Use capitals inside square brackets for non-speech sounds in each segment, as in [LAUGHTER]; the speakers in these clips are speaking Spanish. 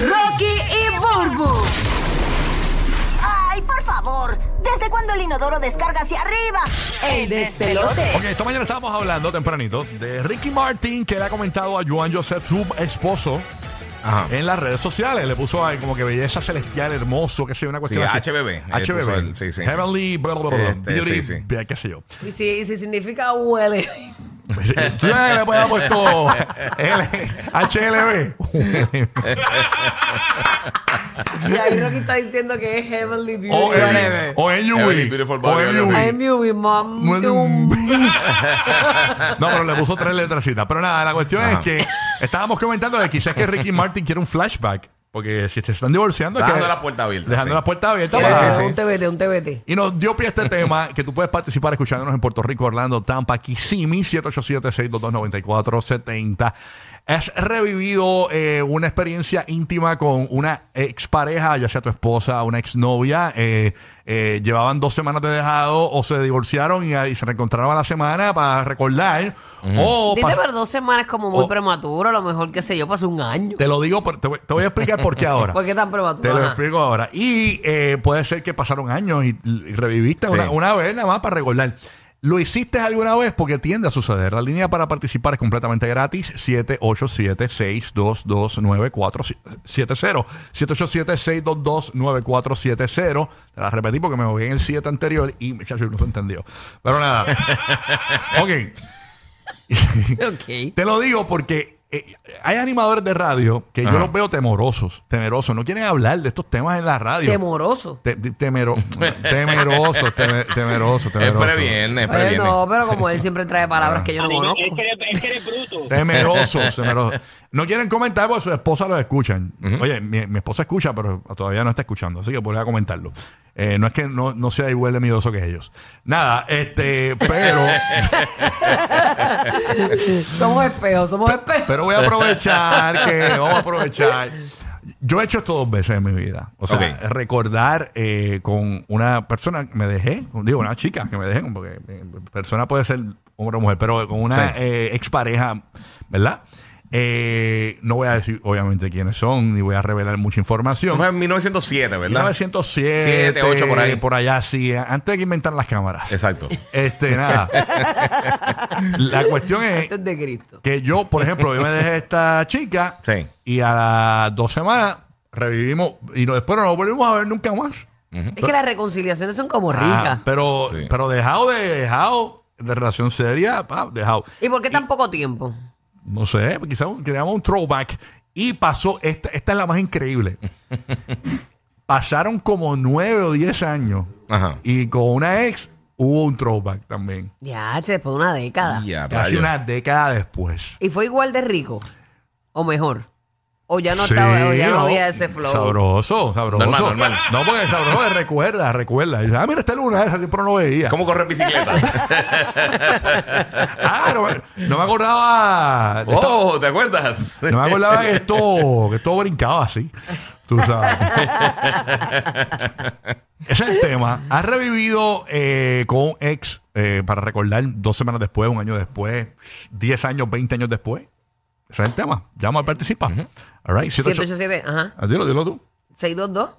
Rocky y Burbu. ¡Ay, por favor! ¿Desde cuándo el inodoro descarga hacia arriba? El despelote. Ok, esta mañana estábamos hablando tempranito de Ricky Martin que le ha comentado a Joan Joseph, su esposo, Ajá. en las redes sociales. Le puso ahí como que belleza celestial, hermoso, qué sé yo, una cuestión Sí, así. HBB. HBB. él, sí, sí. Heavenly, bla, bla, bla, bla, Este, beauty, sí, sí. bla, qué sé yo. Y si, y si significa huele. [LAUGHS] Tú sabes que le puede haber puesto L- HLB. Y ahí Rocky está diciendo que es Heavenly Beauty. o whatever. en o en Heavenly UV. Beautiful O Body, en algo UV. así. I'm you, mi mom. [LAUGHS] No, pero le puso tres letracitas. Pero nada, la cuestión es que estábamos comentando de quizás que Ricky Martin quiere un flashback. Porque si se están divorciando, Dejando que- la puerta abierta, Dejando sí. la puerta abierta para- sí. Un TBT, un TBT. Y nos dio pie a este tema [LAUGHS] que tú puedes participar escuchándonos en Puerto Rico, Orlando, Tampa, Kissimmee, 787-622-9470. ¿Has revivido eh, una experiencia íntima con una expareja, ya sea tu esposa, una exnovia? Eh, eh, llevaban dos semanas de dejado o se divorciaron y, se reencontraron a la semana para recordar. O Dite, pa- pero dos semanas como muy prematuro. A lo mejor, qué sé yo, pasó un año. te lo digo, por- te voy, te voy a explicar por qué ahora. [LAUGHS] ¿Por qué tan Te prematuro? lo Ajá. explico ahora. Y eh, puede ser que pasaron años y, y reviviste Sí. una, una vez nada más para recordar. ¿Lo hiciste alguna vez? Porque tiende a suceder. La línea para participar es completamente gratis. 787-622-9470. 787-622-9470. Te la repetí porque me moví en el 7 anterior y muchacho, no se entendió. Pero nada. [LAUGHS] ok. Ok. Te lo digo porque eh, hay animadores de radio que yo Ajá. los veo temerosos, temerosos. No quieren hablar de estos temas en la radio. Temoroso. Te- te- temero, temeroso, teme- temeroso, Es temeroso. previernes, es Oye, no, pero como él siempre trae palabras que yo no Es conozco. que eres, es que eres bruto. Temerosos, temerosos. No quieren comentar porque su esposa los escuchan. Oye, mi, mi esposa escucha, pero todavía no está escuchando, así que voy a comentarlo. Eh, no es que no, no sea igual de miedoso que ellos. Nada, este, pero, [LAUGHS] Somos espejos, somos espejos. pero voy a aprovechar que, vamos a aprovechar. Yo he hecho esto dos veces en mi vida. O sea, Ok. recordar eh, con una persona que me dejé, digo, una chica que me dejé, porque eh, persona puede ser hombre o mujer, pero con una Sí. eh, expareja, ¿verdad? Eh, no voy a decir, obviamente, quiénes son, ni voy a revelar mucha información. Eso fue en 1907, ¿verdad? 1907, Siete, ocho, por ahí. por allá, sí, antes de que inventaran las cámaras. Exacto. Este, nada. [LAUGHS] La cuestión es Antes de Cristo. que yo, por ejemplo, yo me dejé esta chica Sí. y a las dos semanas revivimos y no, después no nos volvimos a ver nunca más. Es que las reconciliaciones son como Ah, ricas. pero, Sí. pero dejado de dejado de relación seria, pa, dejado. ¿Y por qué tan poco tiempo? No sé, quizás creamos un throwback. Y pasó, esta, esta es la más increíble. [LAUGHS] Pasaron como nueve o diez años. Ajá. Y con una ex hubo un throwback también. Ya, che, después de una década. Y a Casi rayos. una década después. ¿Y fue igual de rico? ¿O mejor? ¿O ya no, Sí, estaba, o ya no, había ese flow? Sabroso, sabroso. Normal, normal. No, porque sabroso es recuerda, recuerda. Dice, ah, mira, esta luna, esa siempre no lo veía. ¿Cómo correr bicicleta? [LAUGHS] Ah, no, me- no me acordaba. de esta- oh, ¿te acuerdas? No me acordaba que esto, que esto brincaba así. Tú sabes. [LAUGHS] Ese es el tema. ¿Has revivido eh, con un ex eh, para recordar dos semanas después, un año después, 10 años, 20 años después? Ese es el tema. Llama a participar. All right. 78 787, ajá. Ah, Dilo, dilo tú. 622.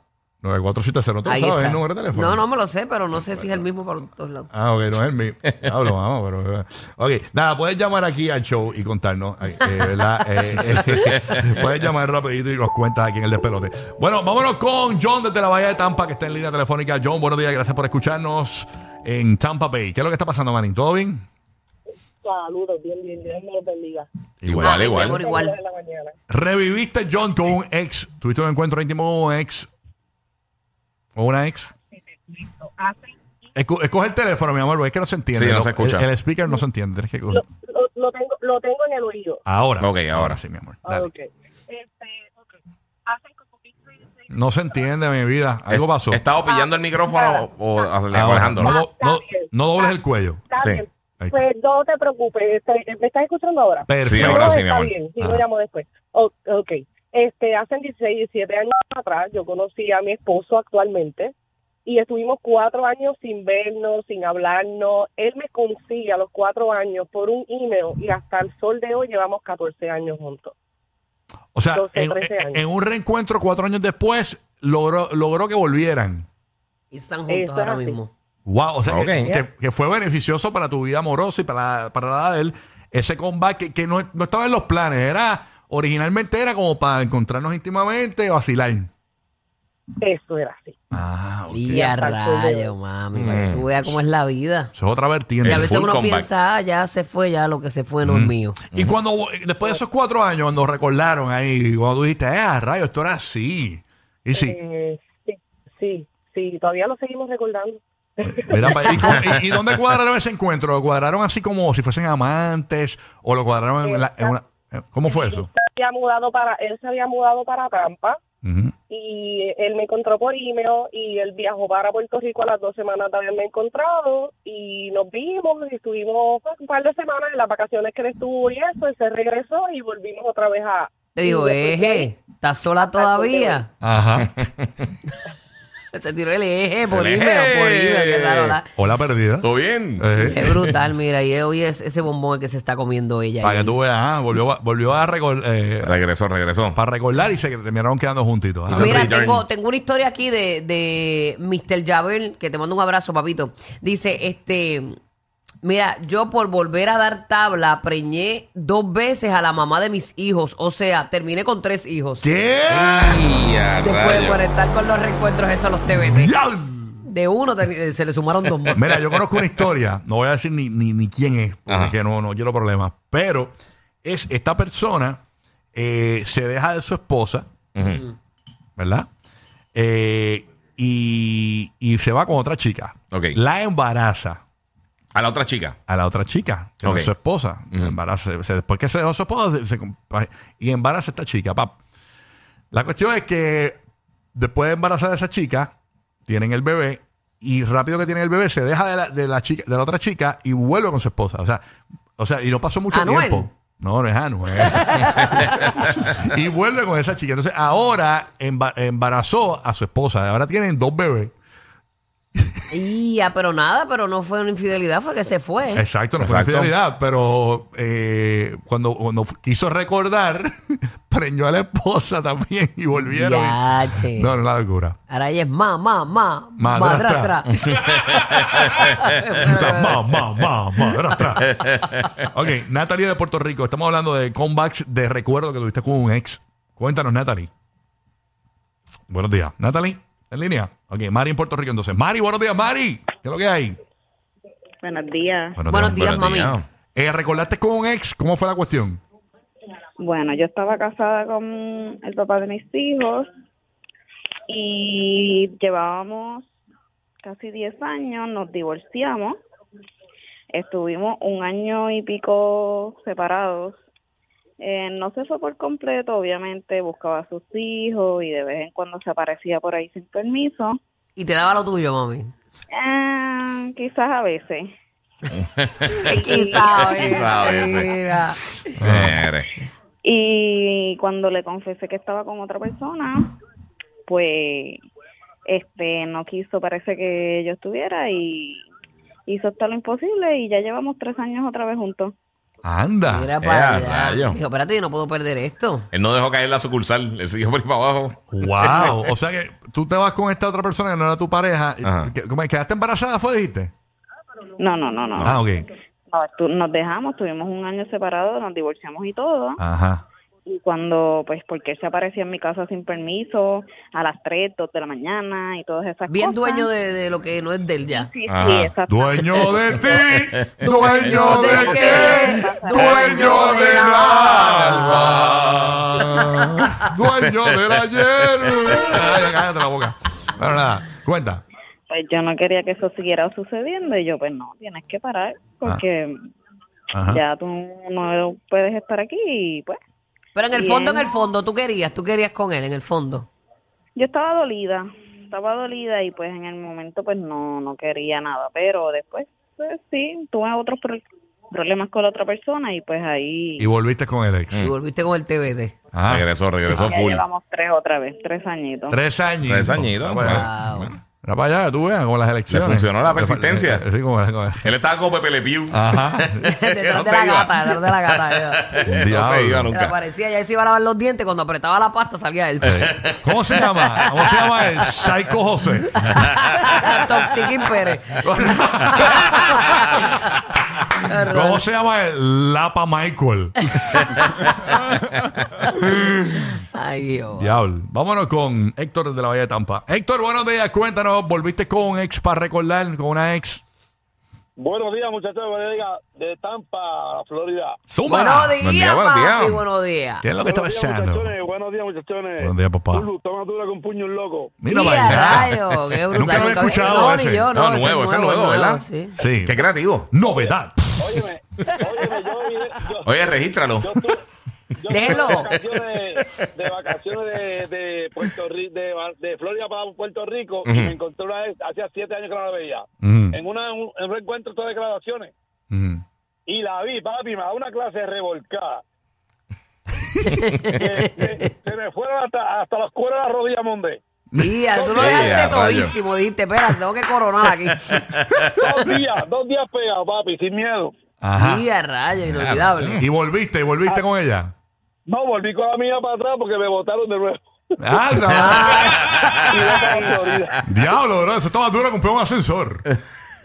9470. ¿Tú Ahí sabes está. el número de teléfono? No, no me lo sé, pero no sé si es el mismo para todos lados. Ah, ok, no es el mío. Hablo, vamos, pero. eh, Ok, nada, puedes llamar aquí al show y contarnos, eh, eh, ¿verdad? [LAUGHS] Eh, eh, puedes llamar rapidito y nos cuentas aquí en el despelote. Bueno, vámonos con John desde la Bahía de Tampa, que está en línea telefónica. John, buenos días, gracias por escucharnos en Tampa Bay. ¿Qué es lo que está pasando, Marín? ¿Todo bien? Saludos, bien, bien, Dios me los bendiga. Igual, Ah, igual. igual. Mañana. ¿Reviviste, John, con un ex? ¿Tuviste un encuentro íntimo con un ex? ¿O una ex? Esco- escoge el teléfono, mi amor, porque es que no se entiende. Sí, no Lo- se escucha. El, el speaker no se entiende. tienes que coger- Lo, lo, lo tengo, lo tengo en el oído. Ahora. Ok, ahora. sí, mi amor. Ah, Dale. ok. Este, ok. Hacen como 15 16 No se entiende, mi vida. Algo pasó. ¿Estaba pillando el micrófono o, o Ahora, alejando? no, do- no, Está bien. no dobles el cuello. Está Sí. bien. Ahí está. Pues no te preocupes. estoy- ¿Me estás escuchando ahora? Perfecto. Sí, ahora sí, mi está amor. bien, sí, Ajá. lo llamo después. O- ok. Este, hace 16, 17 años atrás yo conocí a mi esposo actualmente y estuvimos cuatro años sin vernos, sin hablarnos. Él me consigue a los cuatro años por un email y hasta el sol de hoy llevamos 14 años juntos. O sea, 12, en, 13 en- años. en un reencuentro cuatro años después, logró, logró que volvieran. Y están juntos Eso es ahora así. mismo. Wow, o sea, que- Ok. que, que fue beneficioso para tu vida amorosa y para, para la de él. Ese comeback que, que no, no estaba en los planes, era originalmente era como para encontrarnos íntimamente o vacilar. Eso era así. Ah, ok. Y a rayo, mami, para que tú veas cómo es la vida. Eso es otra vertiente. Y a veces full uno comeback. piensa, ah, ya se fue, ya lo que se fue no es mío. Y cuando, después de esos cuatro años, cuando recordaron ahí, cuando tú dijiste, eh, a rayo, esto era así. Y sí, Eh, sí, sí, sí, todavía lo seguimos recordando. Mira, [LAUGHS] ¿y, cómo- y- y dónde cuadraron ese encuentro? ¿Lo cuadraron así como si fuesen amantes? ¿O lo cuadraron en, la- en una... ¿Cómo fue eso? Se había mudado para, él se había mudado para Tampa y él me encontró por email y él viajó para Puerto Rico a las dos semanas de haberme encontrado y nos vimos y estuvimos pues, un par de semanas en las vacaciones que él estuvo y eso, él se regresó y volvimos otra vez a... Te digo, y eje, ¿estás sola todavía? Ajá. [LAUGHS] Se tiró el eje por El email, eje. por email, raro, ¿verdad? Hola perdida. ¿Todo bien? Eh, Es brutal, mira, y hoy es ese bombón que se está comiendo ella. para que tú veas, ah, volvió, a- volvió a recordar, Regresó, regresó. para recordar y se terminaron quedando juntitos. Ah, Mira, tengo, tengo una historia aquí de, de Mr. Jabel, que te mando un abrazo, papito. Dice, este, mira, yo por volver a dar tabla preñé dos veces a la mamá de mis hijos. O sea, terminé con tres hijos. ¿Qué? Y a Después de rayo. por estar con los reencuentros esos los TBT. De uno te- se le sumaron dos más. Mira, yo conozco una historia, no voy a decir ni, ni, ni quién es, Ajá. porque no, no quiero problemas, pero es esta persona eh, se deja de su esposa. ¿verdad? Eh, y, y se va con otra chica. Ok. La embaraza A la otra chica. a la otra chica, que no Ok. es su esposa. La embaraza, se- después que se dejó su esposa, se- se- y embaraza a esta chica, pap. La cuestión es que después de embarazar a esa chica, tienen el bebé y rápido que tienen el bebé se deja de la, de la chica, de la otra chica y vuelve con su esposa. O sea, o sea, y no pasó mucho ¿Anuel? tiempo. No, no es Anuel. [LAUGHS] y vuelve con esa chica. Entonces, ahora emba- embarazó a su esposa. Ahora tienen dos bebés. Y ya, pero nada, pero no fue una infidelidad, fue que se fue. Exacto, no fue Exacto. infidelidad, pero eh, cuando, cuando quiso recordar, [LAUGHS] preñó a la esposa también y volvieron. Ya, che. No, no, la locura. Ahora ella es ma, ma, ma, Madrastra. madrastra. La ma, ma, ma, madrastra. ok, Natalie de Puerto Rico. Estamos hablando de comebacks de recuerdo que tuviste con un ex. Cuéntanos, Natalie. Buenos días. Natalie, ¿en línea? Ok, Mari en Puerto Rico entonces. Mari, buenos días, Mari. ¿Qué es lo que hay? Buenos días. Buenos días, Buenos mami. días. Eh, ¿Recordaste con un ex? ¿Cómo fue la cuestión? Bueno, yo estaba casada con el papá de mis hijos y llevábamos casi 10 años, nos divorciamos. Estuvimos un año y pico separados. Eh, no se fue por completo, obviamente buscaba a sus hijos y de vez en cuando se aparecía por ahí sin permiso. Y te daba lo tuyo, mami. Eh, quizás a veces. [LAUGHS] Quizá, Quizá a veces. Y cuando le confesé que estaba con otra persona, pues este no quiso, parece que yo estuviera y hizo todo lo imposible y ya llevamos tres años otra vez juntos. Anda. Mira Eh, para a allá. rayo. Dijo, espérate, yo no puedo perder esto. Él no dejó caer la sucursal. Él siguió por ahí para abajo. Wow. [LAUGHS] o sea que tú te vas con esta otra persona que no era tu pareja. Ajá. ¿Qué- ¿Cómo, ¿Quedaste embarazada, fue, dijiste? No, no, no, no. Ah, ok. No, estu- nos dejamos, tuvimos un año separados, nos divorciamos y todo. Ajá. Y cuando, pues, porque él se aparecía en mi casa sin permiso, a las 3, 2 de la mañana y todas esas Bien cosas. dueño de, de lo que no es de él ya. Sí, sí, exacto. Dueño de [LAUGHS] ti, dueño de qué? dueño de nada, [LAUGHS] dueño del ayer. [LAUGHS] Ay, cállate la boca. Bueno, nada, cuenta. Pues yo no quería que eso siguiera sucediendo y yo, pues no, tienes que parar porque Ajá. ya tú no puedes estar aquí y pues Pero en el Bien. fondo, en el fondo, tú querías, tú querías con él, en el fondo. yo estaba dolida, estaba dolida y pues en el momento pues no, no quería nada, pero después pues sí, tuve otros pro- problemas con la otra persona y pues ahí Y volviste con el ex. Y volviste con el TBT. Ah, Regresó, regresó ya full. llevamos tres otra vez, tres añitos. tres años. Tres añitos. Bueno, Wow. Era para allá, tú veas, con las elecciones. funcionó la persistencia. Eh, Sí, con- con- Él estaba como Pepe Le Pew. Ajá. [LAUGHS] [LAUGHS] detrás No de la iba. gata, detrás de la gata. [LAUGHS] ya. No Diablo. se iba Se nunca. aparecía, ya se iba a lavar los dientes. Cuando apretaba la pasta salía él. Eh, ¿Cómo se llama? ¿Cómo se llama el Psycho José? Toxiquín Pérez. ¿Cómo se llama el Lapa Michael? Ay, Dios. Diablo. Vámonos con Héctor de la Bahía de Tampa. Héctor, buenos días. Cuéntanos, ¿volviste con un ex para recordar? ¿Con una ex? Buenos días, muchachos. Buenos días de Tampa, Florida. ¡Zumba! Buenos Buen días, día, buenos papi. días. Buenos días. ¿Qué es lo que está pasando? Buenos días, muchachones. Buenos días, papá. Lulu, toma dura con puño un loco. Mira, Y para a allá. rayo, qué brutal. [LAUGHS] Nunca lo había Nunca escuchado No, ese. ni yo, no. No, ese nuevo, ese es nuevo, nuevo, ¿verdad? Sí. Sí. Qué creativo. Novedad. Óyeme, óyeme, yo, yo, Oye, regístralo. yo, estuve- yo Déjelo. estuve de vacaciones, de, vacaciones de, de Puerto Rico, de, de Florida para Puerto Rico y me encontré una vez, hacía siete años que no la veía, en, una, un, en un encuentro de declaraciones mm. y la vi, papi, me da una clase revolcada. [LAUGHS] se, se- se me fueron hasta, hasta los cueros de la rodilla, Monde. Ya, tú lo [LAUGHS] dejaste todísimo. Dijiste, espera, tengo que coronar aquí. [LAUGHS] Dos días, dos días pegados, papi, sin miedo. Ajá. Y a rayo, inolvidable. ¿Y volviste? ¿Y volviste con ella? No, volví con la mía para atrás porque me botaron de nuevo. ¡Anda! [LAUGHS] Para Florida. Diablo, bro. Eso estaba duro comprar un ascensor.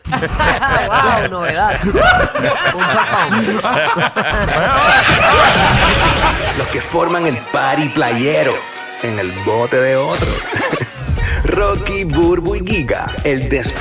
wow, novedad. Com. Los que forman el party playero en el bote de otro. [LAUGHS] Rocky, Burbu y Giga, el despelote.